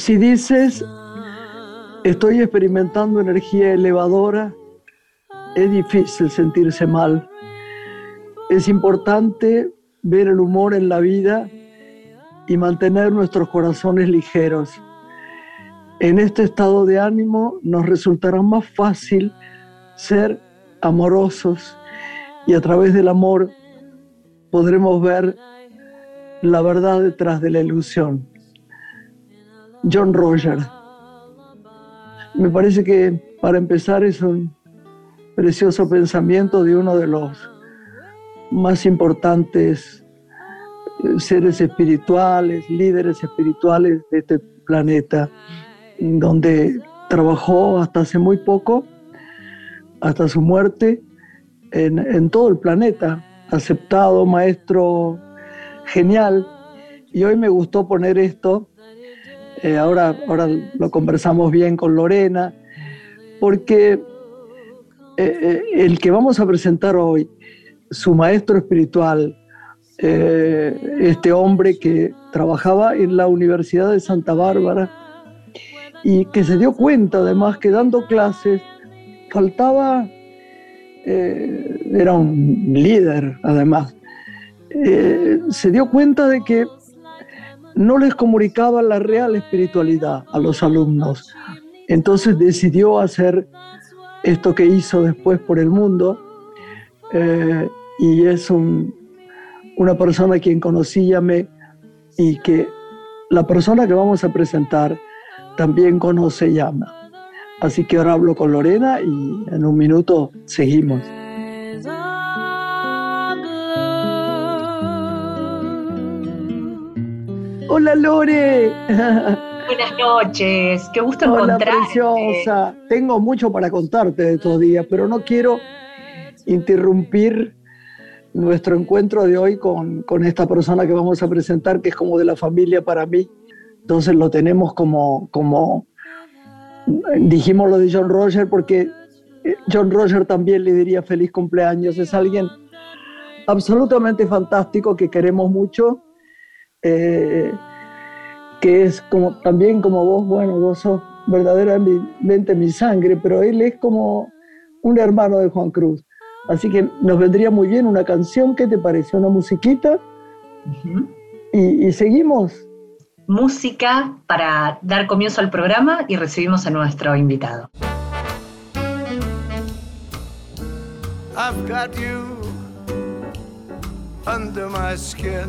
Si dices, estoy experimentando energía elevadora, es difícil sentirse mal. Es importante ver el humor en la vida y mantener nuestros corazones ligeros. En este estado de ánimo nos resultará más fácil ser amorosos y a través del amor podremos ver la verdad detrás de la ilusión. John Roger. Me parece que para empezar es un precioso pensamiento de uno de los más importantes eh, seres espirituales, líderes espirituales de este planeta, donde trabajó hasta hace muy poco, hasta su muerte, en, todo el planeta, aceptado, maestro genial. Y hoy me gustó poner esto, eh, ahora, ahora lo conversamos bien con Lorena, porque eh, eh, el que vamos a presentar hoy, su maestro espiritual, este hombre que trabajaba en la Universidad de Santa Bárbara y que se dio cuenta además que dando clases faltaba, era un líder además, se dio cuenta de que no les comunicaba la real espiritualidad a los alumnos. Entonces decidió hacer esto que hizo después por el mundo eh, y es una persona a quien conocí y amé y que la persona que vamos a presentar también conoce y ama. Así que ahora hablo con Lorena y en un minuto seguimos. Hola Lore. Buenas noches, qué gusto Hola, preciosa. Tengo mucho para contarte de estos días, pero no quiero interrumpir nuestro encuentro de hoy con, con, esta persona que vamos a presentar, que es como de la familia para mí. Entonces lo tenemos como, como dijimos lo de John Roger, porque eh, John Roger también le diría feliz cumpleaños. Es alguien absolutamente fantástico que queremos mucho. Eh, que es como también como vos, bueno, vos sos verdaderamente mi sangre, pero él es como un hermano de Juan Cruz. Así que nos vendría muy bien una canción, ¿qué te parece? Una musiquita. y, y seguimos. Música para dar comienzo al programa y recibimos a nuestro invitado. I've got you under my skin.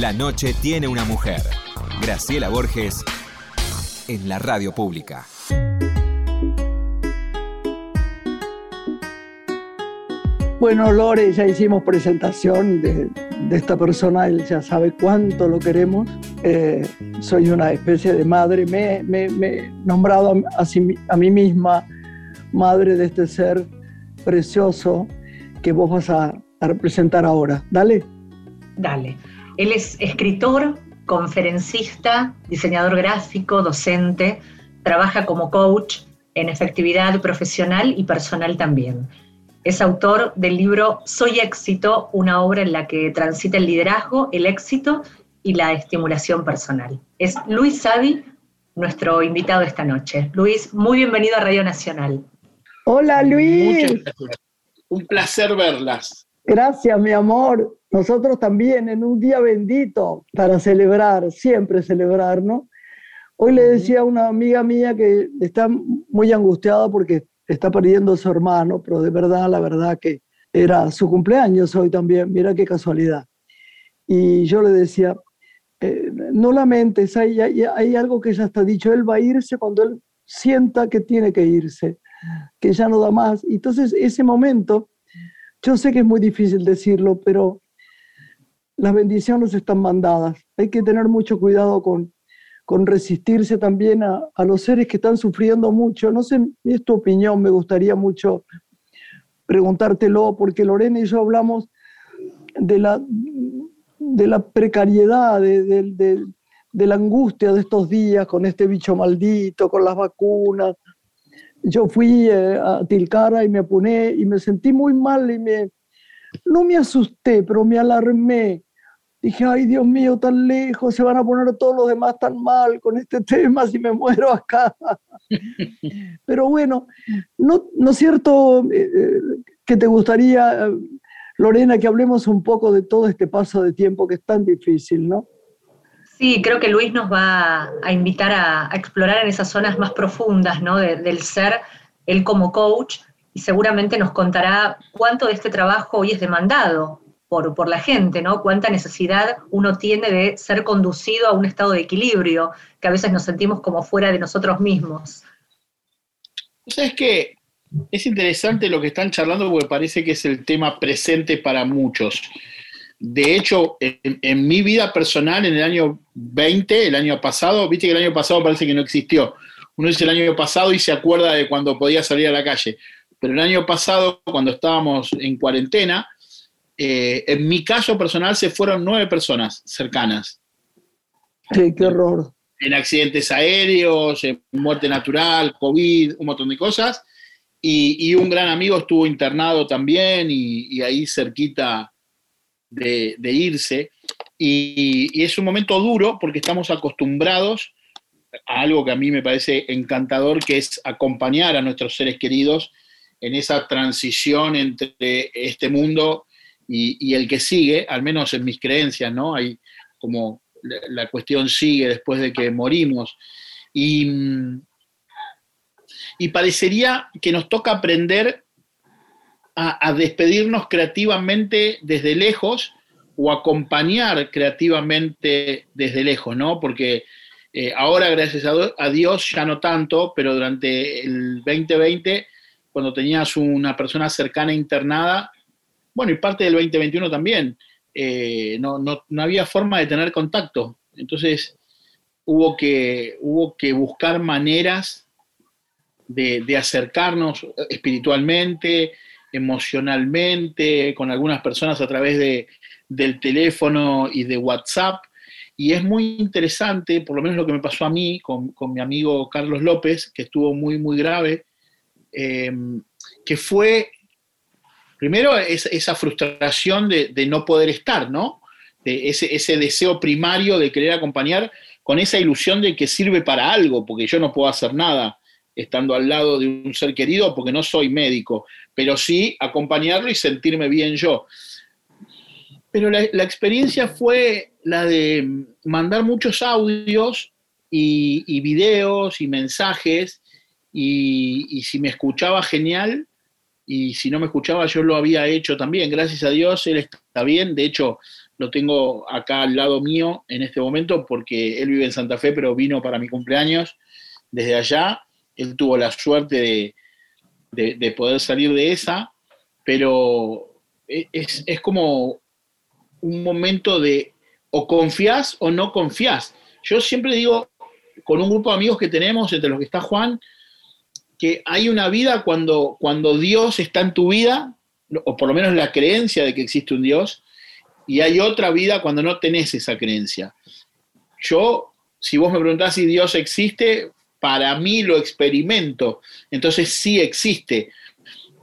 La noche tiene una mujer. Graciela Borges en la radio pública. Bueno, Lore, ya hicimos presentación de, de esta persona, él ya sabe cuánto lo queremos. Eh, soy una especie de madre, me, me, me he nombrado a, a, a, mí misma madre de este ser precioso que vos vas a, a representar ahora. Dale. Dale. Él es escritor, conferencista, diseñador gráfico, docente, trabaja como coach en efectividad profesional y personal también. Es autor del libro Soy éxito, una obra en la que transita el liderazgo, el éxito y la estimulación personal. Es Luis Savi, nuestro invitado esta noche. Luis, muy bienvenido a Radio Nacional. Hola Luis. Un placer verlas. Gracias, mi amor. Nosotros también en un día bendito para celebrar, siempre celebrar, ¿no? Hoy le decía a una amiga mía que está muy angustiada porque está perdiendo a su hermano, pero de verdad, la verdad que era su cumpleaños hoy también, mira qué casualidad. Y yo le decía, eh, no lamentes, hay, hay, hay, algo que ya está dicho, él va a irse cuando él sienta que tiene que irse, que ya no da más. Entonces, ese momento, yo sé que es muy difícil decirlo, pero las bendiciones están mandadas. Hay que tener mucho cuidado con, con resistirse también a, a, los seres que están sufriendo mucho. No sé, es tu opinión, me gustaría mucho preguntártelo, porque Lorena y yo hablamos de la, de la precariedad, de, de, de, la angustia de estos días con este bicho maldito, con las vacunas. Yo fui eh, a Tilcara y me apuné y me sentí muy mal y me, no me asusté, pero me alarmé dije, ay Dios mío, tan lejos, se van a poner todos los demás tan mal con este tema si me muero acá. Pero bueno, ¿no, ¿no es cierto eh, que te gustaría, Lorena, que hablemos un poco de todo este paso de tiempo que es tan difícil, ¿no? Sí, creo que Luis nos va a invitar a, a explorar en esas zonas más profundas ¿no? De, del ser, él como coach, y seguramente nos contará cuánto de este trabajo hoy es demandado por, por, la gente, ¿no? Cuánta necesidad uno tiene de ser conducido a un estado de equilibrio, que a veces nos sentimos como fuera de nosotros mismos. ¿Sabes qué? Es interesante lo que están charlando porque parece que es el tema presente para muchos. De hecho, en, en, mi vida personal, en el año 20, el año pasado, viste que el año pasado parece que no existió. Uno dice el año pasado y se acuerda de cuando podía salir a la calle. Pero el año pasado, cuando estábamos en cuarentena, eh, en mi caso personal se fueron nueve personas cercanas. Sí, qué horror. En accidentes aéreos, en muerte natural, COVID, un montón de cosas. Y, y un gran amigo estuvo internado también y, y ahí cerquita de, de irse. Y, y, es un momento duro porque estamos acostumbrados a algo que a mí me parece encantador, que es acompañar a nuestros seres queridos en esa transición entre este mundo y, el que sigue, al menos en mis creencias, ¿no? Hay como la, cuestión sigue después de que morimos. Y, y parecería que nos toca aprender a, a, despedirnos creativamente desde lejos o acompañar creativamente desde lejos, ¿no? Porque eh, ahora, gracias a, a Dios, ya no tanto, pero durante el 2020, cuando tenías una persona cercana internada, bueno, y parte del 2021 también, eh, no, no, no, había forma de tener contacto. Entonces hubo que, hubo que buscar maneras de, de acercarnos espiritualmente, emocionalmente, con algunas personas a través de, del teléfono y de WhatsApp. Y es muy interesante, por lo menos lo que me pasó a mí con, con mi amigo Carlos López, que estuvo muy, muy grave, eh, que fue Primero, es, esa frustración de, no poder estar, ¿no? Ese, ese deseo primario de querer acompañar con esa ilusión de que sirve para algo, porque yo no puedo hacer nada estando al lado de un ser querido porque no soy médico, pero sí acompañarlo y sentirme bien yo. Pero la, experiencia fue la de mandar muchos audios y, videos y mensajes y, si me escuchaba genial y si no me escuchaba yo lo había hecho también. Gracias a Dios, él está bien. De hecho, lo tengo acá al lado mío en este momento porque él vive en Santa Fe, pero vino para mi cumpleaños desde allá. Él tuvo la suerte de, de, de poder salir de esa, pero es, es, como un momento de o confías o no confías. Yo siempre digo, con un grupo de amigos que tenemos, entre los que está Juan, que hay una vida cuando, cuando Dios está en tu vida, o por lo menos la creencia de que existe un Dios, y hay otra vida cuando no tenés esa creencia. Yo, si vos me preguntás si Dios existe, para mí lo experimento, entonces sí existe,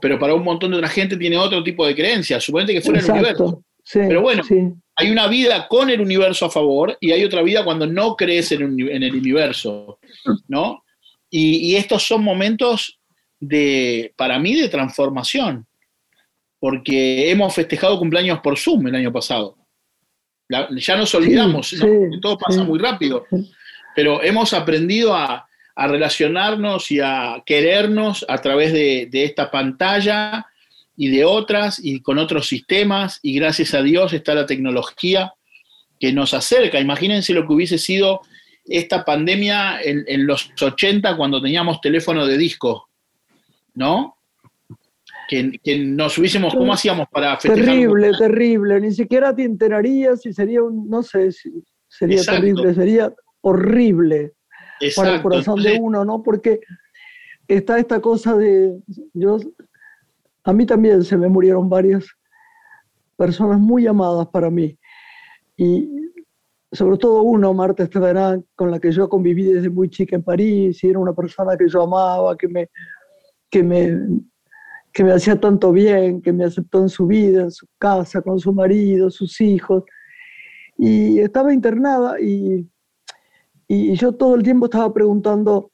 pero para un montón de otra gente tiene otro tipo de creencia, suponete que fuera Exacto. el universo. Sí, pero bueno, sí. hay una vida con el universo a favor y hay otra vida cuando no crees en el universo, ¿no? Y, y, estos son momentos de, para mí, de transformación, porque hemos festejado cumpleaños por Zoom el año pasado. La, ya nos olvidamos, sí, ¿no? todo pasa muy rápido, pero hemos aprendido a, a, relacionarnos y a querernos a través de, de esta pantalla y de otras y con otros sistemas y gracias a Dios está la tecnología que nos acerca. Imagínense lo que hubiese sido esta pandemia en, en los 80 cuando teníamos teléfono de disco, ¿no? Que, que, nos hubiésemos, ¿cómo hacíamos para festejar? Terrible, terrible, ni siquiera te enterarías si sería un, no sé, si sería Exacto. terrible, sería horrible Exacto. para el corazón Entonces, de uno, ¿no? Porque está esta cosa de, yo a mí también se me murieron varias personas muy amadas para mí. Y sobre todo uno, Marta Esteverán, con la que yo conviví desde muy chica en París, y era una persona que yo amaba, que me, que me, que me hacía tanto bien, que me aceptó en su vida, en su casa, con su marido, sus hijos. Y estaba internada y, y yo todo el tiempo estaba preguntando,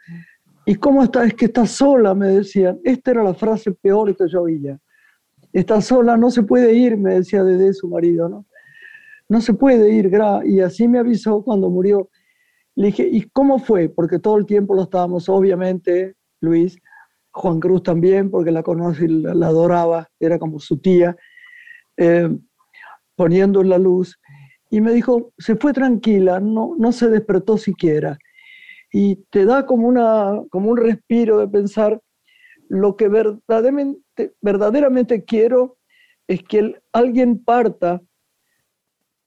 ¿Y cómo está? Es que está sola, me decían. Esta era la frase peor que yo oía. Está sola, no se puede ir, me decía desde su marido, ¿no? No se puede ir. Y así me avisó cuando murió. Le dije, ¿y cómo fue? Porque todo el tiempo lo estábamos, obviamente, Luis, Juan Cruz también, porque la conoce y la, adoraba, era como su tía, eh, poniendo en la luz. Y me dijo, se fue tranquila, no, no se despertó siquiera y te da como, una, como un respiro de pensar lo que verdaderamente, quiero es que alguien parta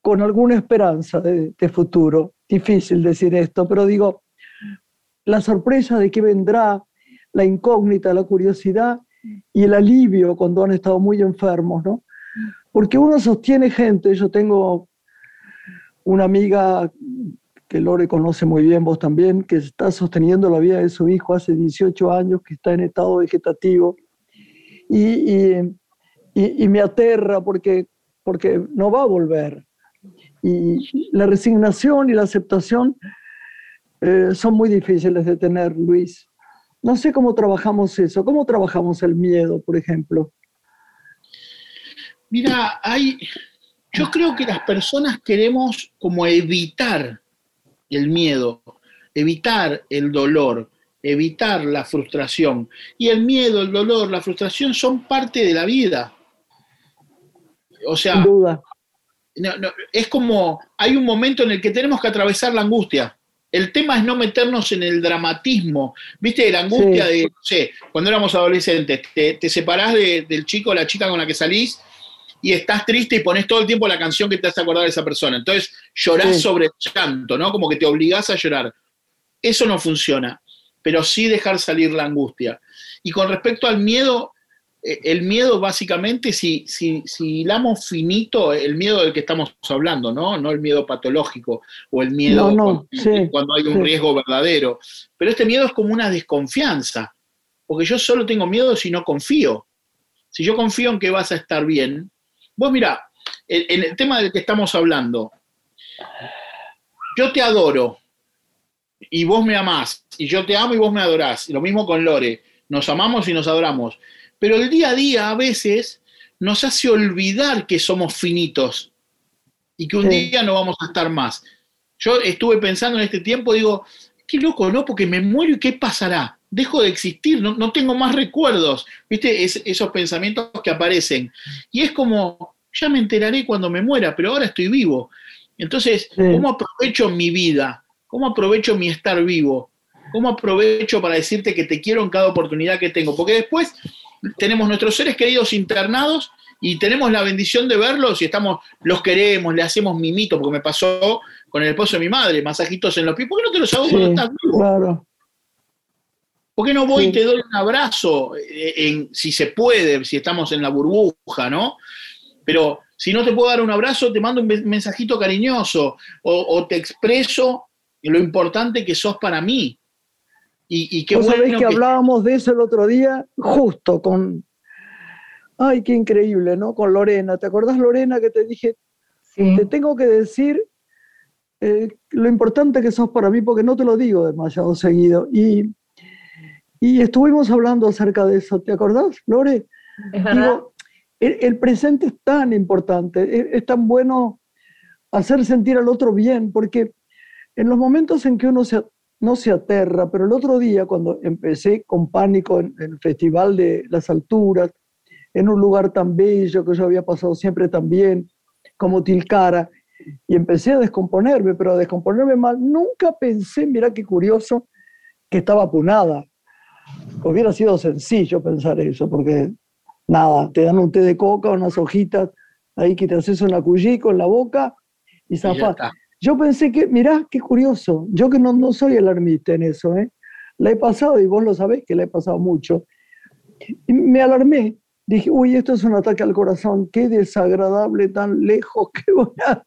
con alguna esperanza de, futuro. Difícil decir esto, pero digo, la sorpresa de qué vendrá, la incógnita, la curiosidad y el alivio cuando han estado muy enfermos, ¿no? Porque uno sostiene gente, yo tengo una amiga que Lore conoce muy bien, vos también, que está sosteniendo la vida de su hijo hace 18 años, que está en estado vegetativo. Y, y me aterra porque, porque no va a volver. Y la resignación y la aceptación eh, son muy difíciles de tener, Luis. No sé cómo trabajamos eso, cómo trabajamos el miedo, por ejemplo. Mira, hay, yo creo que las personas queremos como evitar el miedo, evitar el dolor, evitar la frustración. Y el miedo, el dolor, la frustración son parte de la vida. O sea, Sin duda. No, no, es como, hay un momento en el que tenemos que atravesar la angustia. El tema es no meternos en el dramatismo. ¿Viste? La angustia sí. de, no sé, cuando éramos adolescentes, te, te separás de, del chico o la chica con la que salís y estás triste y pones todo el tiempo la canción que te hace acordar de esa persona. Entonces llorás sí. sobre el llanto, ¿no? Como que te obligás a llorar. Eso no funciona, pero sí dejar salir la angustia. Y con respecto al miedo, el miedo básicamente, si, si, si hilamos finito, el miedo del que estamos hablando, ¿no? No el miedo patológico o el miedo no, no, cuando, sí, cuando, hay un sí. riesgo verdadero. Pero este miedo es como una desconfianza, porque yo solo tengo miedo si no confío si yo confío en que vas a estar bien, vos mira, en, el tema del que estamos hablando, yo te adoro y vos me amás, y yo te amo y vos me adorás, y lo mismo con Lore, nos amamos y nos adoramos, pero el día a día a veces nos hace olvidar que somos finitos y que un día no vamos a estar más. Yo estuve pensando en este tiempo, digo, qué loco, ¿no? Porque me muero y qué pasará. Dejo de existir, no, tengo más recuerdos, ¿viste? esos pensamientos que aparecen. Y es como, ya me enteraré cuando me muera, pero ahora estoy vivo. Entonces, ¿cómo aprovecho mi vida? ¿Cómo aprovecho mi estar vivo? ¿Cómo aprovecho para decirte que te quiero en cada oportunidad que tengo? Porque después tenemos nuestros seres queridos internados y tenemos la bendición de verlos y estamos, los queremos, le hacemos mimito, porque me pasó con el esposo de mi madre, masajitos en los pies. ¿Por qué no te los hago cuando estás vivo? Claro. ¿Por qué no voy y te doy un abrazo, eh, en, si se puede, si estamos en la burbuja, ¿no? Pero si no te puedo dar un abrazo, te mando un mensajito cariñoso o, te expreso lo importante que sos para mí. Y, y qué ¿Vos sabés que, que, hablábamos de eso el otro día, justo con. Ay, qué increíble, ¿no? Con Lorena. ¿Te acordás, Lorena, que te dije, te tengo que decir eh, lo importante que sos para mí, porque no te lo digo demasiado seguido. Y, y estuvimos hablando acerca de eso, ¿te acordás, Lore? Digo, el, presente es tan importante, es, tan bueno hacer sentir al otro bien, porque en los momentos en que uno se, no se aterra, pero el otro día cuando empecé con pánico en, en el Festival de las Alturas, en un lugar tan bello que yo había pasado siempre tan bien, como Tilcara, y empecé a descomponerme, pero a descomponerme mal. Nunca pensé, mira qué curioso, que estaba apunada. Hubiera sido sencillo pensar eso, porque nada, te dan un té de coca, unas hojitas, ahí que te haces una cuyico en la boca y zafás. Yo pensé que, mirá, qué curioso, yo que no, no soy alarmista en eso, ¿eh? la he pasado y vos lo sabés que la he pasado mucho. Me alarmé, dije, uy, esto es un ataque al corazón, qué desagradable, tan lejos que voy a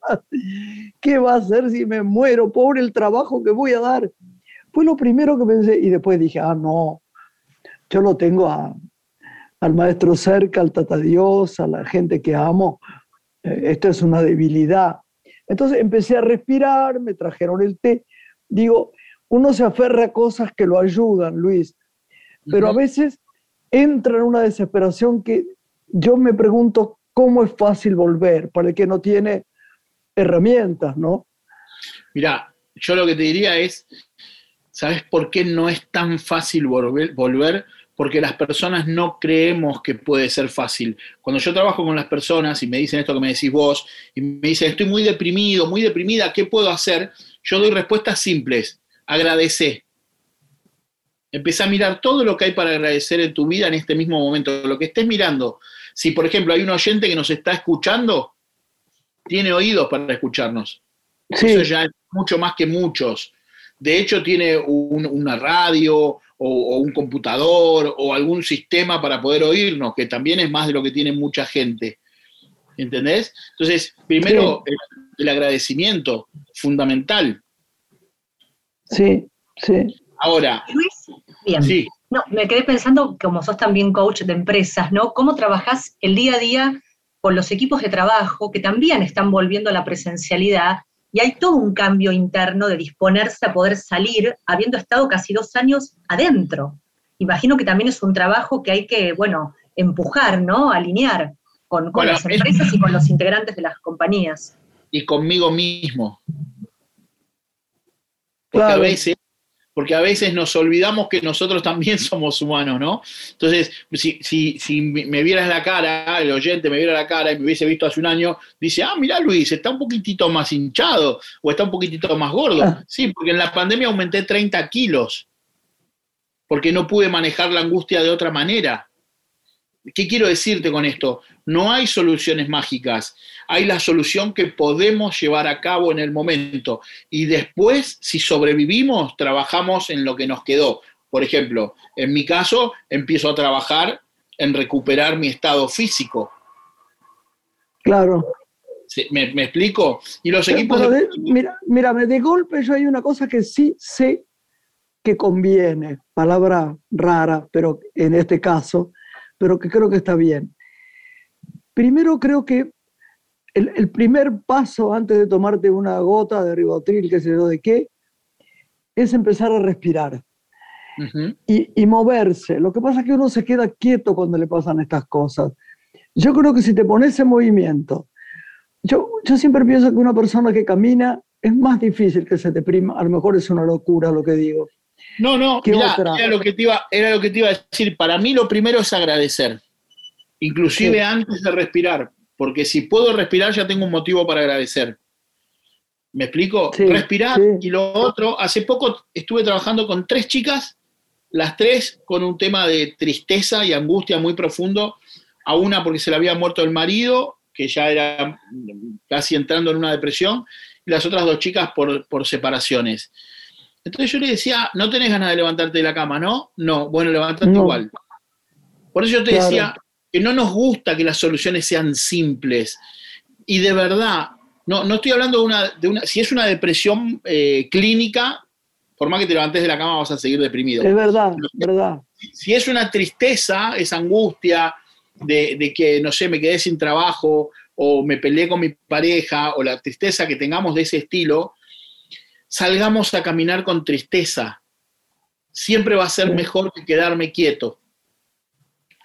¿Qué va a hacer si me muero? Pobre el trabajo que voy a dar. Fue lo primero que pensé y después dije, ah, no, yo lo tengo al maestro cerca, al tata Dios, a la gente que amo. Eh, esto es una debilidad. Entonces empecé a respirar, me trajeron el té. Digo, uno se aferra a cosas que lo ayudan, Luis, pero a veces entra en una desesperación que yo me pregunto cómo es fácil volver para el que no tiene herramientas, ¿no? Mira, yo lo que te diría es, ¿sabes por qué no es tan fácil volver? volver? Porque las personas no creemos que puede ser fácil. Cuando yo trabajo con las personas y me dicen esto que me decís vos, y me dicen, estoy muy deprimido, muy deprimida, ¿qué puedo hacer? Yo doy respuestas simples. Agradece. Empezá a mirar todo lo que hay para agradecer en tu vida en este mismo momento, lo que estés mirando. Si, por ejemplo, hay un oyente que nos está escuchando, tiene oídos para escucharnos. Eso ya es mucho más que muchos. De hecho, tiene una radio o, o, un computador o algún sistema para poder oírnos, que también es más de lo que tiene mucha gente. ¿Entendés? Entonces, primero, el, el agradecimiento, fundamental. Sí, sí. Ahora. Luis, bien. No, me quedé pensando, como sos también coach de empresas, ¿no? ¿Cómo trabajás el día a día con los equipos de trabajo que también están volviendo a la presencialidad y hay todo un cambio interno de disponerse a poder salir habiendo estado casi dos años adentro? Imagino que también es un trabajo que hay que, bueno, empujar, ¿no? Alinear con, las empresas y con los integrantes de las compañías. Y conmigo mismo. Porque a veces porque a veces nos olvidamos que nosotros también somos humanos, ¿no? Entonces, si, si, si me vieras la cara, el oyente me viera la cara y me hubiese visto hace un año, dice, ah, mira Luis, está un poquitito más hinchado o está un poquitito más gordo. Ah. Sí, porque en la pandemia aumenté 30 kilos, porque no pude manejar la angustia de otra manera. ¿Qué quiero decirte con esto? No hay soluciones mágicas hay la solución que podemos llevar a cabo en el momento. Y después, si sobrevivimos, trabajamos en lo que nos quedó. Por ejemplo, en mi caso, empiezo a trabajar en recuperar mi estado físico. Claro. ¿Me, explico? Y los equipos... mira, mira, de golpe yo hay una cosa que sí sé que conviene, palabra rara, pero en este caso, pero que creo que está bien. primero creo que el, el primer paso antes de tomarte una gota de ribotril, qué sé yo de qué, es empezar a respirar y, y moverse. Lo que pasa es que uno se queda quieto cuando le pasan estas cosas. Yo creo que si te pones en movimiento, yo, yo siempre pienso que una persona que camina es más difícil que se deprima. A lo mejor es una locura lo que digo. No, no, era lo, que te iba, era lo que te iba a decir. Para mí lo primero es agradecer, inclusive Sí. antes de respirar, porque si puedo respirar ya tengo un motivo para agradecer. ¿Me explico? Sí, respirar sí. y lo otro, hace poco estuve trabajando con tres chicas, las tres con un tema de tristeza y angustia muy profundo, a una porque se le había muerto el marido, que ya era casi entrando en una depresión, y las otras dos chicas por, por separaciones. Entonces yo le decía, no tenés ganas de levantarte de la cama, ¿no? No, bueno, levantate No. igual. Por eso yo te Claro. decía que no nos gusta que las soluciones sean simples. Y de verdad, no, no estoy hablando de una, de una, si es una depresión eh, clínica, por más que te levantes de la cama vas a seguir deprimido. Es verdad, verdad. Si es una tristeza, esa angustia de, de que, no sé, me quedé sin trabajo o me peleé con mi pareja o la tristeza que tengamos de ese estilo, salgamos a caminar con tristeza. Siempre va a ser mejor que quedarme quieto.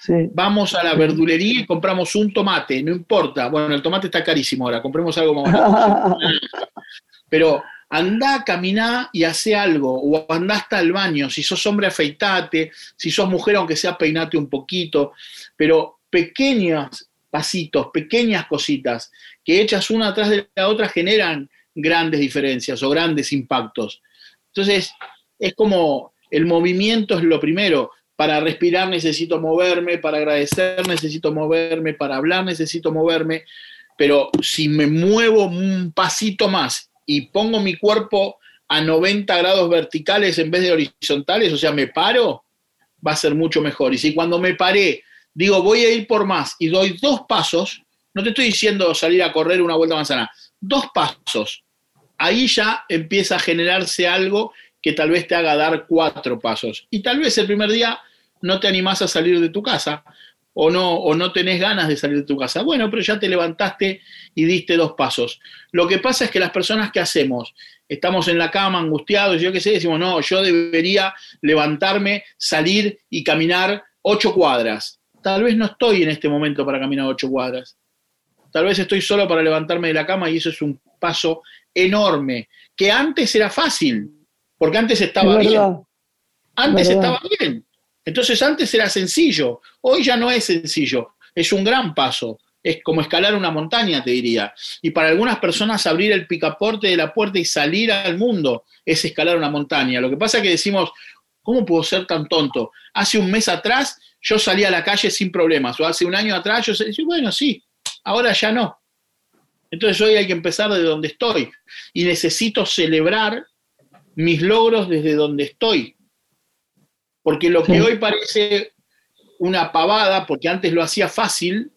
Sí. Vamos a la verdulería y compramos un tomate, no importa. Bueno, el tomate está carísimo ahora, compremos algo más barato. Pero andá, caminá y hace algo, o andá hasta el baño. Si sos hombre, afeitate. Si sos mujer, aunque sea, peinate un poquito. Pero pequeños pasitos, pequeñas cositas que hechas una atrás de la otra generan grandes diferencias o grandes impactos. Entonces, es como el movimiento es lo primero. Para respirar necesito moverme, para agradecer necesito moverme, para hablar necesito moverme, pero si me muevo un pasito más y pongo mi cuerpo a 90 grados verticales en vez de horizontales, o sea, me paro, va a ser mucho mejor. Y si cuando me paré digo voy a ir por más y doy dos pasos, no te estoy diciendo salir a correr una vuelta manzana, dos pasos, ahí ya empieza a generarse algo que tal vez te haga dar cuatro pasos. Y tal vez el primer día no te animás a salir de tu casa o no, o no tenés ganas de salir de tu casa. Bueno, pero ya te levantaste y diste dos pasos. Lo que pasa es que las personas que hacemos, estamos en la cama angustiados, yo qué sé, decimos, no, yo debería levantarme, salir y caminar ocho cuadras. Tal vez no estoy en este momento para caminar ocho cuadras. Tal vez estoy solo para levantarme de la cama y eso es un paso enorme, que antes era fácil, porque antes estaba Es bien. Antes estaba bien. Entonces antes era sencillo. Hoy ya no es sencillo. Es un gran paso. Es como escalar una montaña, te diría. Y para algunas personas abrir el picaporte de la puerta y salir al mundo es escalar una montaña. Lo que pasa es que decimos, ¿cómo puedo ser tan tonto? Hace un mes atrás yo salí a la calle sin problemas. O hace un año atrás yo decía, bueno, sí, ahora ya no. Entonces hoy hay que empezar de donde estoy. Y necesito celebrar mis logros desde donde estoy. Porque lo que Sí. hoy parece una pavada, porque antes lo hacía fácil,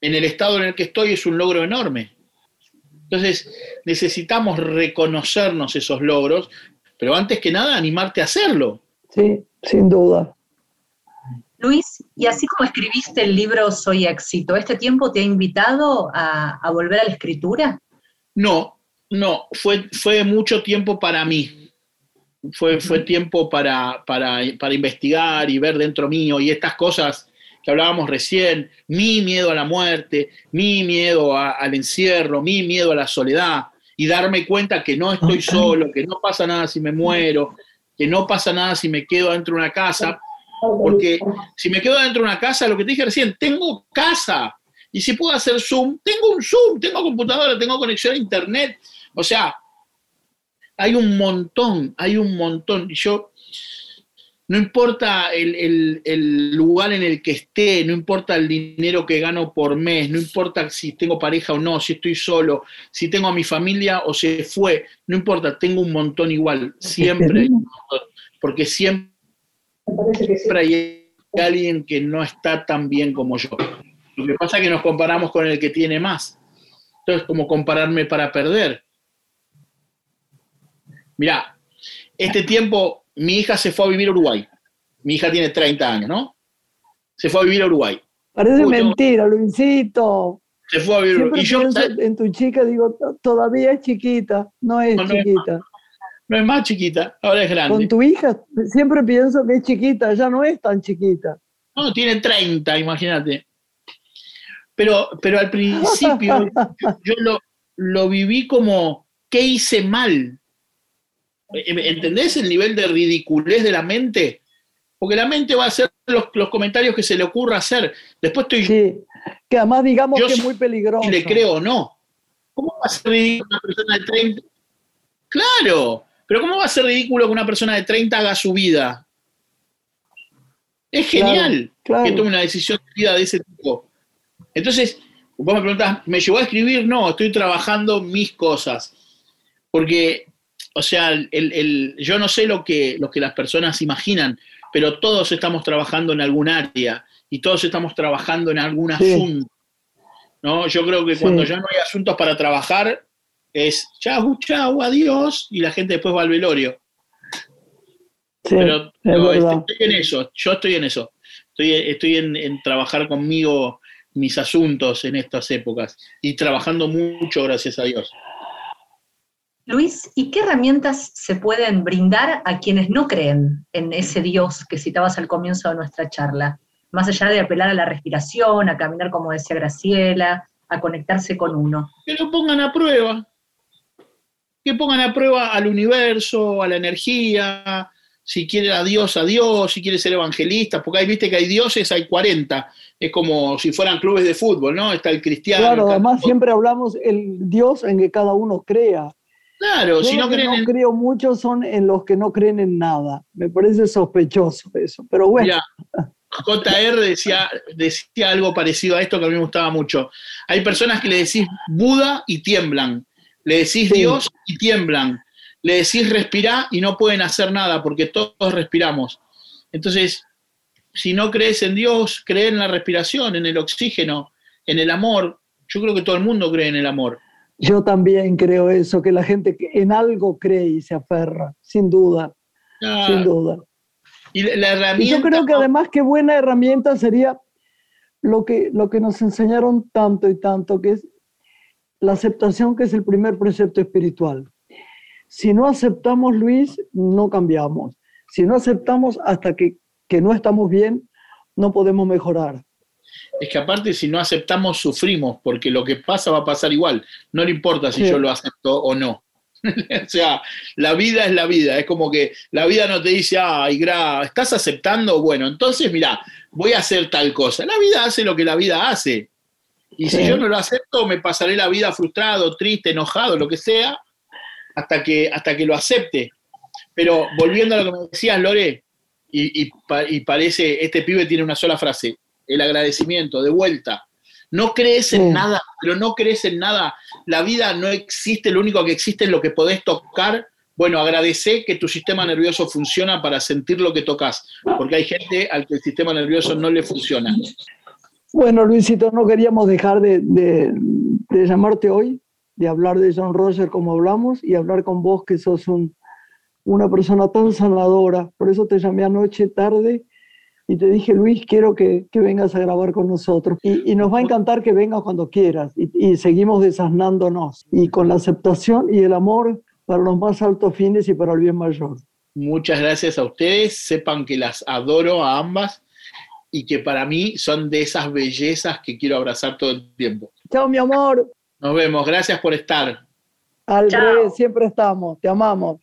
en el estado en el que estoy es un logro enorme. Entonces, necesitamos reconocernos esos logros, pero antes que nada, animarte a hacerlo. Sí, sin duda. Luis, y así como escribiste el libro Soy éxito, ¿este tiempo te ha invitado a, a volver a la escritura? No, no, fue, fue mucho tiempo para mí. Fue, fue tiempo para, para, para investigar y ver dentro mío y estas cosas que hablábamos recién, mi miedo a la muerte, mi miedo a- al encierro, mi miedo a la soledad, y darme cuenta que no estoy solo, que no pasa nada si me muero, que no pasa nada si me quedo dentro de una casa, porque si me quedo dentro de una casa, lo que te dije recién, tengo casa, y si puedo hacer Zoom, tengo un Zoom, tengo computadora, tengo conexión a Internet, o sea, hay un montón, hay un montón, yo no importa el, el- el lugar en el que esté, no importa el dinero que gano por mes, no importa si tengo pareja o no, si estoy solo, si tengo a mi familia o se fue, no importa, tengo un montón igual, siempre hay un montón, porque siempre hay alguien que no está tan bien como yo. Lo que pasa es que nos comparamos con el que tiene más. Entonces, como compararme para perder. Mirá, este tiempo mi hija se fue a vivir a Uruguay. Mi hija tiene 30 años, ¿no? Se fue a vivir a Uruguay. Parece Uy, mentira, Luisito. Se fue a vivir. Siempre Y yo, en tu chica, digo, "To- todavía es chiquita, no es No, no es chiquita. no es más chiquita, ahora es grande. Con tu hija siempre pienso que es chiquita, ya no es tan chiquita. No, tiene 30, imagínate. Pero, pero al principio yo lo, lo viví como, ¿qué hice mal? Eh, ¿Entendés el nivel de ridiculez de la mente? Porque la mente va a hacer los, los comentarios que se le ocurra hacer. Después estoy Sí, que además digamos Yo que es muy peligroso. si le creo o no. ¿Cómo va a ser ridículo una persona de 30? Claro, pero ¿cómo va a ser ridículo que una persona de 30 haga su vida? Es Claro, genial claro. que tome una decisión de vida de ese tipo. Entonces, vos me preguntás, ¿me llevó a escribir? No, estoy trabajando mis cosas. Porque, o sea, el- el- yo no sé lo que, lo que las personas imaginan, pero todos estamos trabajando en algún área y todos estamos trabajando en algún Sí. asunto. ¿no? Yo creo que Sí. cuando ya no hay asuntos para trabajar, es chau, chau, adiós, y la gente después va al velorio. Sí, Pero, es pero, este, estoy en eso, yo estoy en eso. Estoy, estoy en, en trabajar conmigo mis asuntos en estas épocas y trabajando mucho, gracias a Dios. Luis, ¿y qué herramientas se pueden brindar a quienes no creen en ese Dios que citabas al comienzo de nuestra charla? Más allá de apelar a la respiración, a caminar como decía Graciela, a conectarse con uno. Que lo pongan a prueba. Que pongan a prueba al universo, a la energía, si quiere a Dios, a Dios, si quiere ser evangelista, porque ahí viste que hay dioses, hay 40. Es como si fueran clubes de fútbol, ¿no? Está el cristiano. Claro, el además siempre hablamos el Dios en que cada uno crea. Claro, Yo si no creen no en. creo mucho son en los que no creen en nada. Me parece sospechoso eso. Pero bueno, JR decía, decía algo parecido a esto que a mí me gustaba mucho. Hay personas que le decís Buda y tiemblan. Le decís Sí. Dios y tiemblan. Le decís respirá y no pueden hacer nada porque todos respiramos. Entonces, si no crees en Dios, cree en la respiración, en el oxígeno, en el amor. Yo creo que todo el mundo cree en el amor. Yo también creo eso, que la gente en algo cree y se aferra, sin duda, Ah, sin duda. y la, Y herramienta. yo creo que además qué buena herramienta sería lo que, lo que nos enseñaron tanto y tanto, que es la aceptación, que es el primer precepto espiritual. Si no aceptamos, Luis, no cambiamos. Si no aceptamos hasta que, que no estamos bien, no podemos mejorar. Es que aparte si no aceptamos sufrimos, porque lo que pasa va a pasar igual. No le importa si Sí. yo lo acepto o no. o sea, la vida es la vida. Es como que la vida no te dice, ay, gra, ¿estás aceptando? Bueno, entonces mira, voy a hacer tal cosa. La vida hace lo que la vida hace. Y si yo no lo acepto, me pasaré la vida frustrado, triste, enojado, lo que sea, hasta que, hasta que lo acepte. Pero volviendo a lo que me decías, Lore, y, y y parece, este pibe tiene una sola frase, el agradecimiento, de vuelta. No crees en nada, pero no crees en nada. La vida no existe, lo único que existe es lo que podés tocar. Bueno, agradece que tu sistema nervioso funciona para sentir lo que tocas, porque hay gente al que el sistema nervioso no le funciona. Bueno, Luisito, no queríamos dejar de, de- de llamarte hoy, de hablar de John Roger como hablamos y hablar con vos que sos un- una persona tan sanadora. Por eso te llamé anoche tarde y te dije, Luis, quiero que, que vengas a grabar con nosotros. Y, y nos va a encantar que vengas cuando quieras y, y seguimos desasnándonos y con la aceptación y el amor para los más altos fines y para el bien mayor. Muchas gracias a ustedes. Sepan que las adoro a ambas y que para mí son de esas bellezas que quiero abrazar todo el tiempo. Chao, mi amor. Nos vemos. Gracias por estar. Al siempre estamos. Te amamos.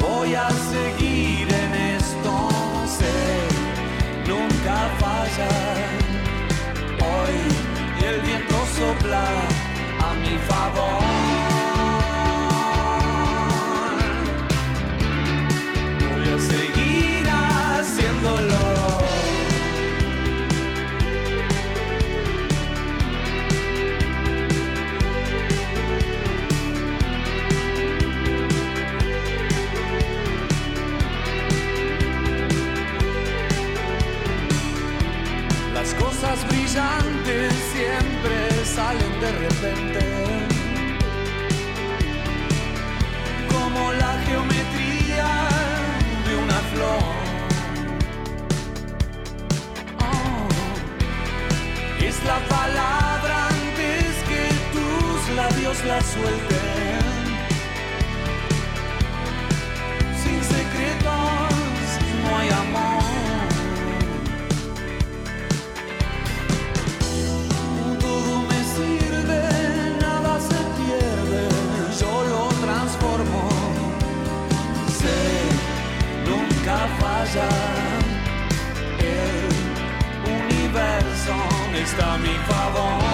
voy a seguir en esto, nunca falla. Hoy y el viento sopla a mi favor. La suelten. Sin secretos no hay amor. Todo me sirve, nada se pierde, yo lo transformo. Sé, nunca falla. El universo está a mi favor.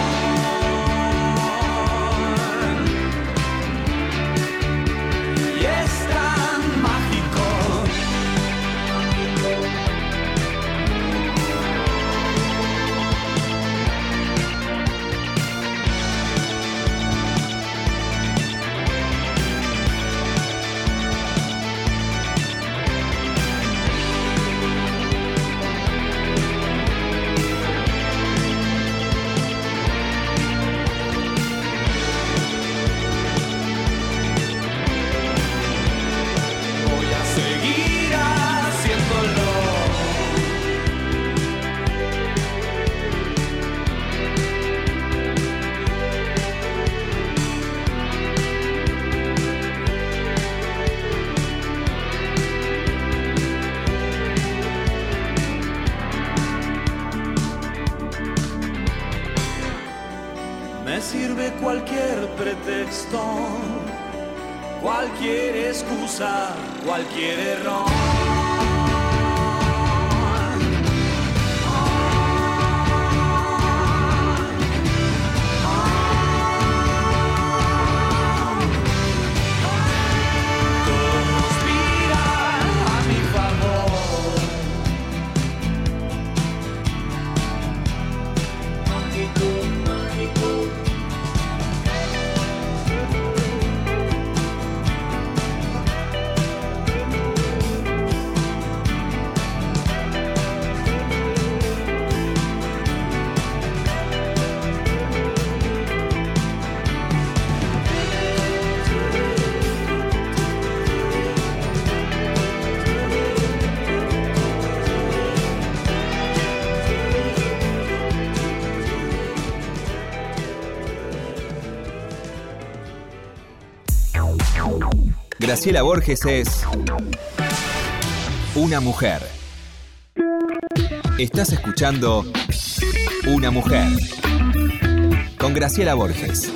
Graciela Borges es una mujer. Estás escuchando Una mujer con Graciela Borges.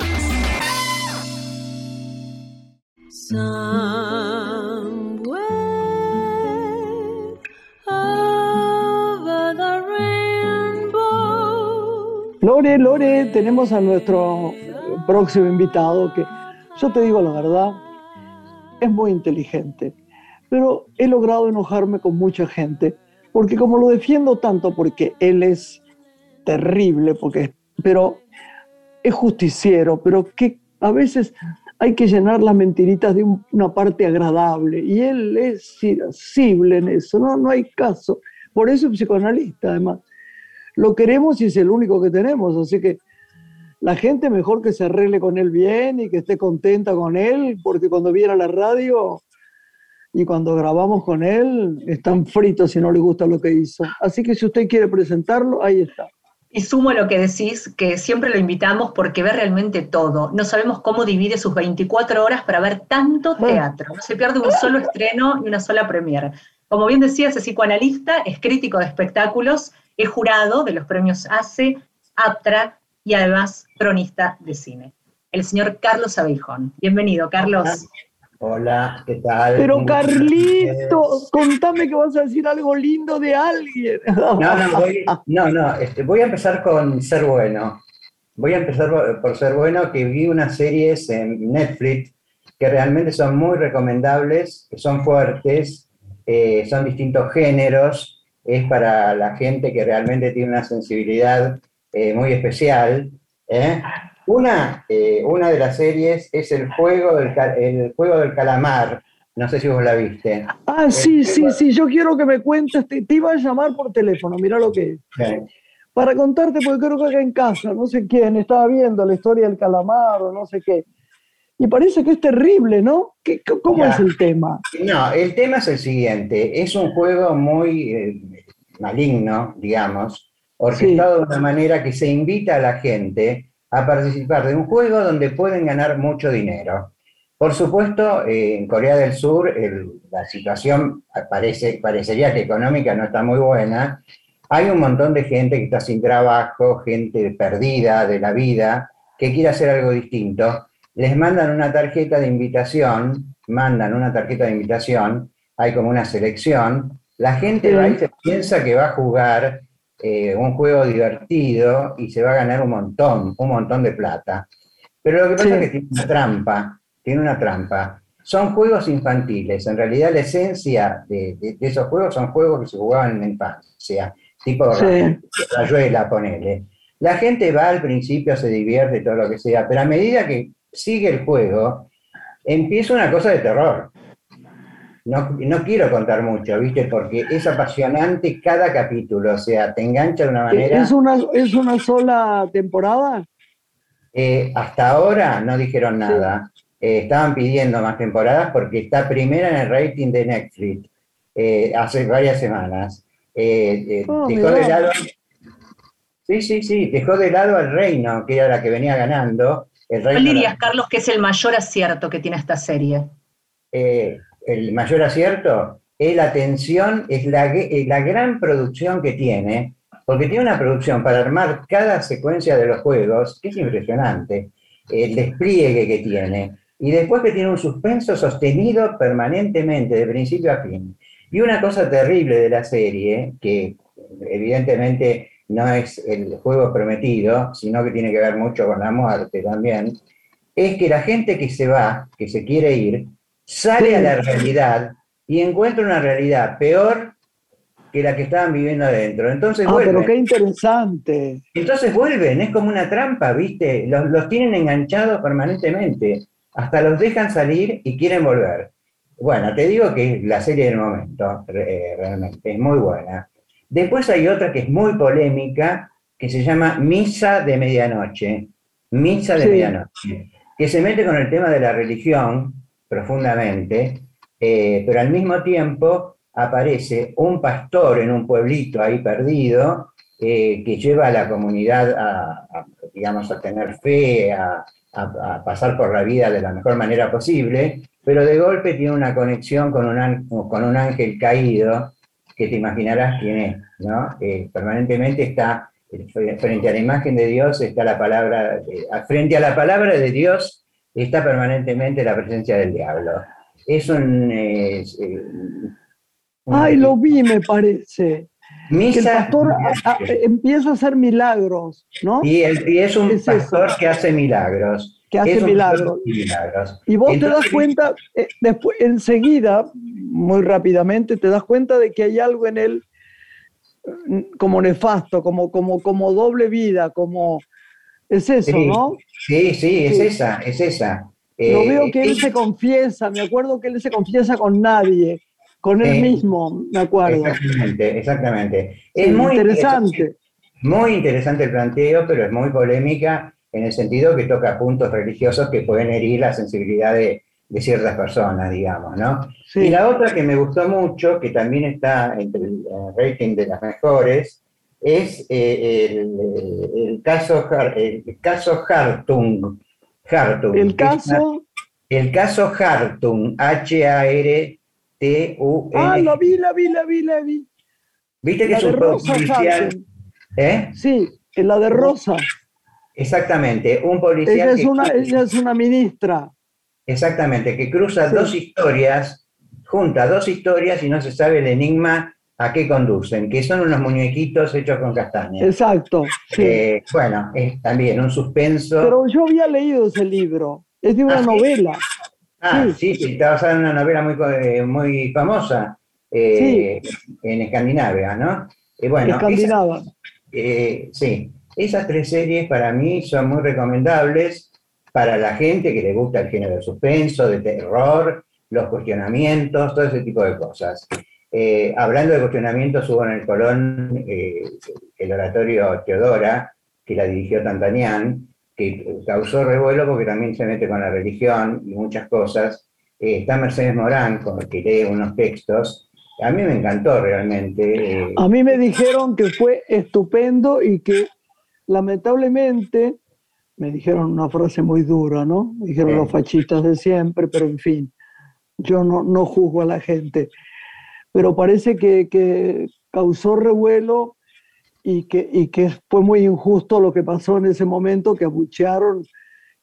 Lore, Lore, tenemos a nuestro próximo invitado que yo te digo la verdad, es muy inteligente, pero he logrado enojarme con mucha gente, porque como lo defiendo tanto, porque él es terrible, porque, pero es justiciero, pero que a veces hay que llenar las mentiritas de un- una parte agradable, y él es irascible en eso, no, no hay caso. Por eso es psicoanalista, además. Lo queremos y es el único que tenemos, así que la gente mejor que se arregle con él bien y que esté contenta con él, porque cuando viene a la radio y cuando grabamos con él, están fritos si no le gusta lo que hizo. Así que si usted quiere presentarlo, ahí está. Y sumo lo que decís, que siempre lo invitamos porque ve realmente todo. No sabemos cómo divide sus 24 horas para ver tanto teatro. No se pierde un solo estreno y una sola premiere. Como bien decías, es psicoanalista, es crítico de espectáculos, es jurado de los premios ACE, APTRA y además cronista de cine. El señor Carlos Abeijón. Bienvenido, Carlos. Hola, ¿qué tal? Pero. Carlito, contame que vas a decir algo lindo de alguien. No, no, voy, no, no, este, voy a empezar con Ser Bueno. Voy a empezar por, por Ser Bueno, que vi unas series en Netflix que realmente son muy recomendables, que son fuertes, eh, son distintos géneros, es para la gente que realmente tiene una sensibilidad eh, muy especial. ¿eh? Una, eh, una de las series es el juego, del, el juego del calamar. No sé si vos la viste. Ah, sí, sí, sí, yo quiero que me cuentes, te, te iba a llamar por teléfono, mira lo que es. Sí. para contarte, porque creo que acá en casa, no sé quién, estaba viendo la historia del calamar o no sé qué. Y parece que es terrible, ¿no? ¿Qué, ¿Cómo Ya. es el tema? No, el tema es el siguiente. Es un juego muy eh, maligno, digamos, orquestado de una manera que se invita a la gente a participar de un juego donde pueden ganar mucho dinero. Por supuesto, eh, en Corea del Sur el- la situación parece, parecería que económica no está muy buena. Hay un montón de gente que está sin trabajo, gente perdida de la vida, que quiere hacer algo distinto. Les mandan una tarjeta de invitación, mandan una tarjeta de invitación, hay como una selección, la gente Sí. va y se piensa que va a jugar eh, un juego divertido y se va a ganar un montón, un montón de plata. Pero lo que pasa Sí. es que tiene una trampa, tiene una trampa. Son juegos infantiles, en realidad la esencia de, de- de esos juegos son juegos que se jugaban en la infancia, tipo Sí. rayuela, ponele. La gente va al principio, se divierte, todo lo que sea, pero a medida que sigue el juego, empieza una cosa de terror. No, no quiero contar mucho, ¿viste? Porque es apasionante cada capítulo, o sea, te engancha de una manera... ¿Es una, ¿Es una sola temporada? Eh, hasta ahora no dijeron nada. Eh, estaban pidiendo más temporadas porque está primera en el rating de Netflix eh, hace varias semanas. Eh, eh, Oh, dejó de lado. Sí, sí, sí, dejó de lado al Reino, que era la que venía ganando. El ¿Cuál dirías, Carlos, que es el mayor acierto que tiene esta serie? El mayor acierto es la tensión, es la, la gran producción que tiene, porque tiene una producción para armar cada secuencia de los juegos, que es impresionante, el despliegue que tiene, y después que tiene un suspenso sostenido permanentemente, de principio a fin. Y una cosa terrible de la serie, que evidentemente no es el juego prometido, sino que tiene que ver mucho con la muerte también, es que la gente que se va, que se quiere ir, sale a la realidad y encuentra una realidad peor que la que estaban viviendo adentro. Entonces Ah, vuelven. pero qué interesante. Entonces vuelven, es como una trampa, ¿viste? Los, los tienen enganchados permanentemente. Hasta los dejan salir y quieren volver. Bueno, te digo que es la serie del momento, eh, realmente, es muy buena. Después hay otra que es muy polémica, que se llama Misa de Medianoche. Misa de Sí. Medianoche. Que se mete con el tema de la religión profundamente, eh, pero al mismo tiempo aparece un pastor en un pueblito ahí perdido, eh, que lleva a la comunidad a, a, digamos, a tener fe, a, pasar por la vida de la mejor manera posible, pero de golpe tiene una conexión con un, con un ángel caído, que te imaginarás quién es, ¿no? Eh, permanentemente está frente a la imagen de Dios, está la palabra, frente a la palabra de Dios está permanentemente la presencia del diablo. Es un... eh, es, eh, un- Ay, lo vi, me parece. Que el pastor a- empieza a hacer milagros, ¿no? Y, el- y es un Es eso. pastor que hace milagros. Que hace milagros. milagros. Y vos te das cuenta, eh, después, enseguida, muy rápidamente, te das cuenta de que hay algo en él mm, como nefasto, como, como, como doble vida, como... Es eso, Sí, ¿no? Sí, sí, es Sí. esa, es esa. Lo Eh, veo que él es- se confiesa, me acuerdo que él se confiesa con nadie, con él Sí. mismo, me acuerdo. Exactamente, exactamente. Es Sí, muy interesante. Muy interesante el planteo, pero es muy polémica en el sentido que toca puntos religiosos que pueden herir la sensibilidad de, de ciertas personas, digamos, ¿no? Sí. Y la otra que me gustó mucho, que también está entre el eh, rating de las mejores, es eh, el, el caso, el caso Hartung. Hartung, El caso... el caso Hartung, H-A-R-T-U-N. Ah, la vi, la vi, la vi, la vi. ¿Viste que La es un policial? ¿Eh? Sí, la de Rosa. Exactamente, un policías Ella es que, una, ella es una ministra. exactamente, que cruza Sí. dos historias, junta dos historias y no se sabe el enigma a qué conducen, que son unos muñequitos hechos con castañas. Exacto. sí. Eh, bueno, es también un suspenso. Pero yo había leído ese libro. Es de una Ah, ¿sí? novela. ah, sí. sí, está basada en una novela muy, eh, muy famosa eh, en Escandinavia, ¿no? Bueno, escandinava. Sí, esas tres series para mí son muy recomendables para la gente que le gusta el género de suspenso, de terror, los cuestionamientos, todo ese tipo de cosas. Eh, hablando de cuestionamientos, hubo en el Colón eh, el oratorio Teodora, que la dirigió Tantanian, que causó revuelo porque también se mete con la religión y muchas cosas. Eh, está Mercedes Morán, con que lee unos textos. A mí me encantó realmente. A mí me dijeron que fue estupendo y que lamentablemente, me dijeron una frase muy dura, ¿no? Dijeron los fascistas de siempre, pero en fin, yo no, no juzgo a la gente pero parece que, que causó revuelo y que, y que fue muy injusto lo que pasó en ese momento, que abuchearon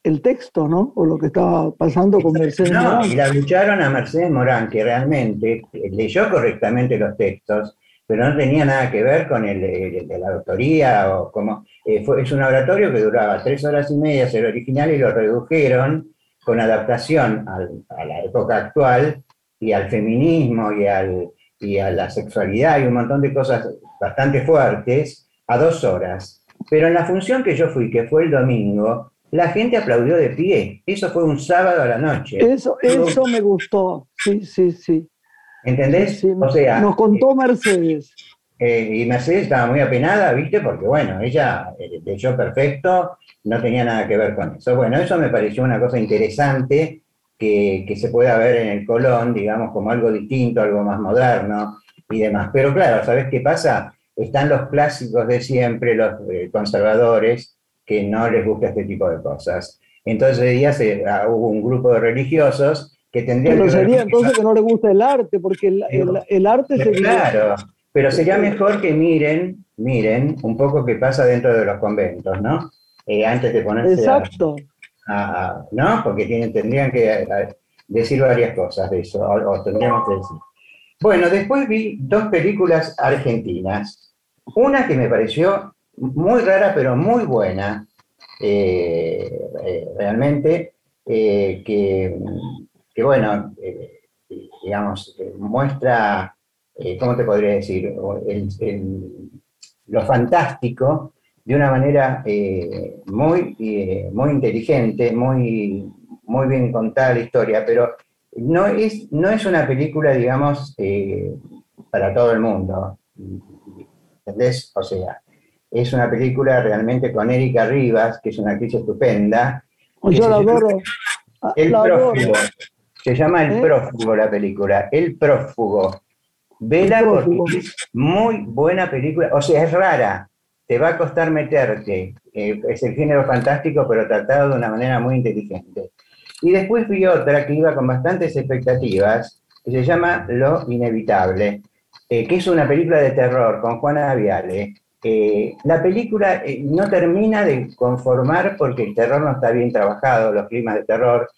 el texto, ¿no? O lo que estaba pasando con Mercedes no, Morán. y la abuchearon a Mercedes Morán, que realmente leyó correctamente los textos, pero no tenía nada que ver con el, el de la autoría o como... Eh, fue, es un oratorio que duraba tres horas y media, el original, y lo redujeron con adaptación al, a la época actual y al feminismo y al, y a la sexualidad y un montón de cosas bastante fuertes a dos horas. Pero en la función que yo fui, que fue el domingo, la gente aplaudió de pie. Eso fue un sábado a la noche. Eso, eso me gustó, sí, sí, sí. ¿Entendés? Sí, o sea, nos contó Mercedes. eh, y Mercedes estaba muy apenada, ¿viste? Porque, bueno, ella eh, leyó perfecto, no tenía nada que ver con eso. Bueno, eso me pareció una cosa interesante que, que, se pueda ver en el Colón, digamos, como algo distinto, algo más moderno y demás. Pero claro, ¿sabes qué pasa? Están los clásicos de siempre, los eh, conservadores, que no les gusta este tipo de cosas. Entonces día se, ah, hubo un grupo de religiosos que tendrían Pero que sería entonces que no le gusta el arte, porque el, el- el arte se Claro, pero sería mejor que miren, miren un poco qué pasa dentro de los conventos, ¿no? Eh, antes de ponerse Exacto. a- ¿no? Porque tienen, tendrían que a- decir varias cosas de eso, o, tendríamos que decir. Bueno, después vi dos películas argentinas. Una que me pareció muy rara, pero muy buena, eh, eh, realmente, eh, que, bueno, eh, digamos, eh, muestra, eh, ¿cómo te podría decir? Lo fantástico de una manera eh, muy, eh, muy inteligente, muy, muy bien contada la historia, pero no es, no es una película, digamos, eh, para todo el mundo. ¿Entendés? O sea, es una película realmente con Erika Rivas, que es una actriz estupenda. Yo la adoro. El la adoro. prófugo. Se llama El prófugo la película. El prófugo. Vela El porque es muy buena película. O sea, es rara. Te va a costar meterte. Eh, es el género fantástico, pero tratado de una manera muy inteligente. Y después vi otra que iba con bastantes expectativas, que se llama Lo Inevitable, eh, que es una película de terror con Juana Viale. Eh, la película eh, no termina de conformar porque el terror no está bien trabajado, los climas de terror.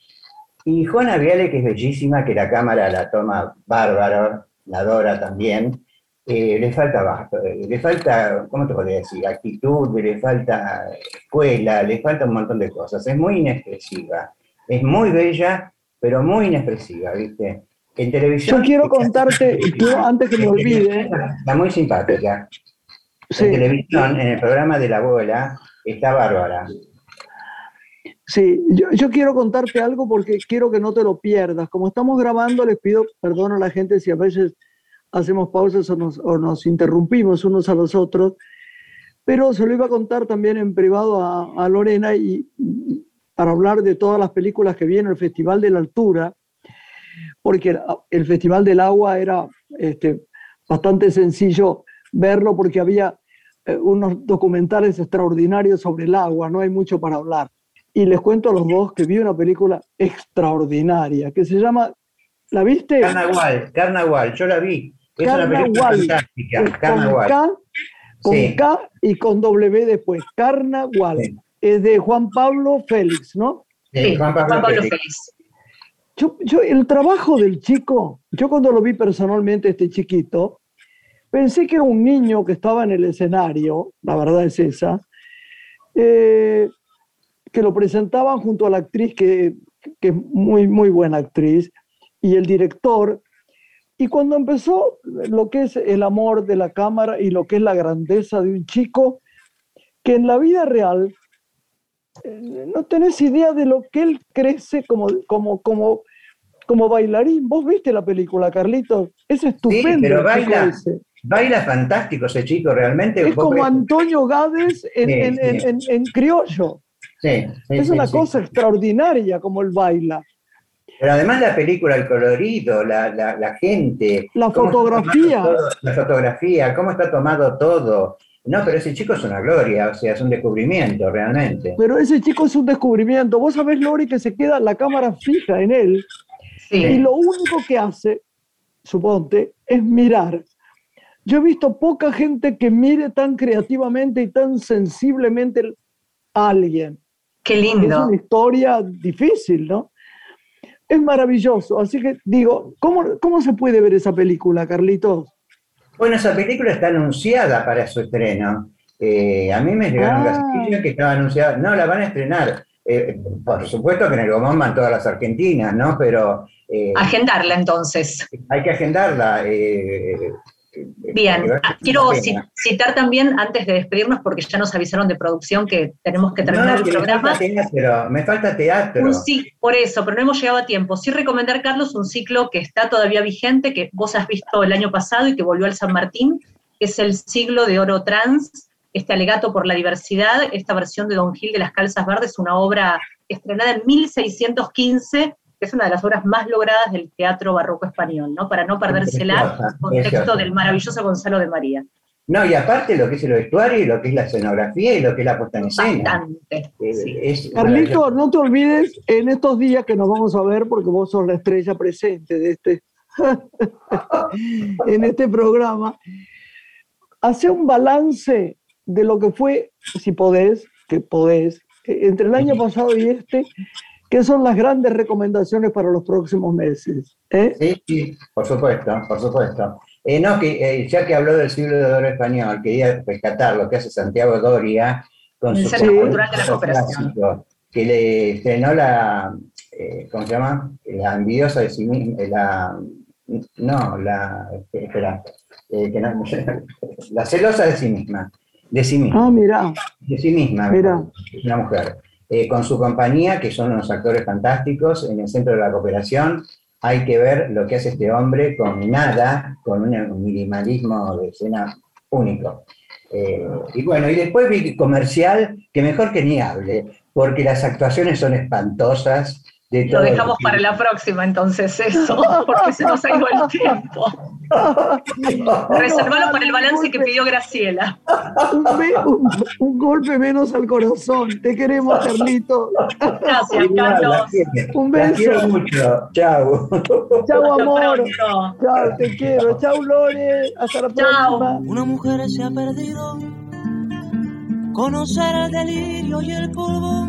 Y Juana Viale, que es bellísima, que la cámara la toma bárbaro, la adora también, eh, le falta eh, le falta, ¿cómo te podría decir? Actitud, le falta escuela, le falta un montón de cosas. Es muy inexpresiva. Es muy bella, pero muy inexpresiva, ¿viste? En televisión. Yo quiero contarte, quiero, antes que me olvide, Está muy simpática. sí, En televisión, en el programa de la abuela, está bárbara. sí, yo, yo quiero contarte algo porque quiero que no te lo pierdas. Como estamos grabando, les pido perdón a la gente si a veces hacemos pausas o nos, interrumpimos unos a los otros, pero se lo iba a contar también en privado a, Lorena y para hablar de todas las películas que vi en el Festival de la Altura, porque el, el Festival del Agua era este, bastante sencillo verlo porque había eh, unos documentales extraordinarios sobre el agua, no hay mucho para hablar. Y les cuento a los dos que vi una película extraordinaria que se llama, ¿la viste? Carnaval, Carnaval, yo la vi. Es Carnaval. fantástica. con. K, con Sí. K y con W después. Carnaval. Sí. Es de Juan Pablo Félix, ¿no? Sí, Juan Pablo Félix. Félix. Yo, yo, el trabajo del chico, yo cuando lo vi personalmente, este chiquito, pensé que era un niño que estaba en el escenario, la verdad es esa, eh, que lo presentaban junto a la actriz, que, que es muy, muy buena actriz, y el director. Y cuando empezó lo que es el amor de la cámara y lo que es la grandeza de un chico, que en la vida real eh, no tenés idea de lo que él crece como, como, como, como bailarín. ¿Vos viste la película, Carlitos? Es estupendo. Sí, pero baila, baila fantástico ese chico, realmente. Es como Antonio Gades en, Sí, en- sí. en- en- en criollo. Es una cosa extraordinaria como él baila. Pero además la película, el colorido, la, la- la gente. La fotografía. todo, la fotografía, cómo está tomado todo. No, pero ese chico es una gloria, o sea, es un descubrimiento realmente. Pero ese chico es un descubrimiento. Vos sabés, Lori, que se queda la cámara fija en él y Sí, lo único que hace, suponte, es mirar. Yo he visto poca gente que mire tan creativamente y tan sensiblemente a alguien. qué Es lindo. una historia difícil, ¿no? Es maravilloso. Así que digo, ¿cómo, cómo se puede ver esa película, Carlitos? Bueno, esa película está anunciada para su estreno. Eh, a mí me llegaron Ah. las noticias que estaba anunciada. No, la van a estrenar. Eh, por supuesto que en el Gomón van todas las argentinas, ¿no? Pero eh, Agendarla entonces. hay que agendarla. Bien, Ah, quiero citar también, antes de despedirnos, porque ya nos avisaron de producción que tenemos que terminar No, el que me programa. falta me falta teatro. Un ci- por eso, pero no hemos llegado a tiempo. Sí recomendar, Carlos, un ciclo que está todavía vigente, que vos has visto el año pasado y que volvió al San Martín, que es el siglo de oro trans, este alegato por la diversidad, esta versión de Don Gil de las Calzas Verdes, una obra estrenada en 1615, que es una de las obras más logradas del teatro barroco español, ¿no? Para no perdérsela en el contexto del maravilloso Gonzalo de María. No, y aparte lo que es el vestuario y lo que es la escenografía y lo que es la puesta en escena. Eh, sí. es Carlito, no te olvides en estos días que nos vamos a ver, porque vos sos la estrella presente de este, en este programa, hace un balance de lo que fue, si podés, que podés, eh, entre el año pasado y este, que son las grandes recomendaciones para los próximos meses. ¿eh? Sí, sí, por supuesto, por supuesto. Eh, no, que eh, ya que habló del siglo de oro español, quería rescatar lo que hace Santiago Doria con El su Centro Cultural de la Cooperación. clásico, que le estrenó la, eh, ¿cómo se llama? La envidiosa de sí misma, la, no, la, espera, eh, que no- la celosa de sí misma, de sí misma Ah, mira, de sí misma, Mira. es una mujer, Eh, con su compañía, que son unos actores fantásticos, en el centro de la cooperación, hay que ver lo que hace este hombre con nada, con un, minimalismo de escena único. Eh, y bueno, y después vi comercial, que mejor que ni hable, porque las actuaciones son espantosas. De Lo dejamos para la próxima, entonces, eso, porque se nos ha ido el tiempo. Reservalo para el balance que pidió Graciela. un, be- un- un golpe menos al corazón. Te queremos, Carlito. Gracias, Carlos. Un beso. quiero mucho. Chao. Hasta amor. Chao, te quiero. Chau, Lore. Hasta la Chao. próxima. Una mujer se ha perdido. Conocer el delirio y el polvo.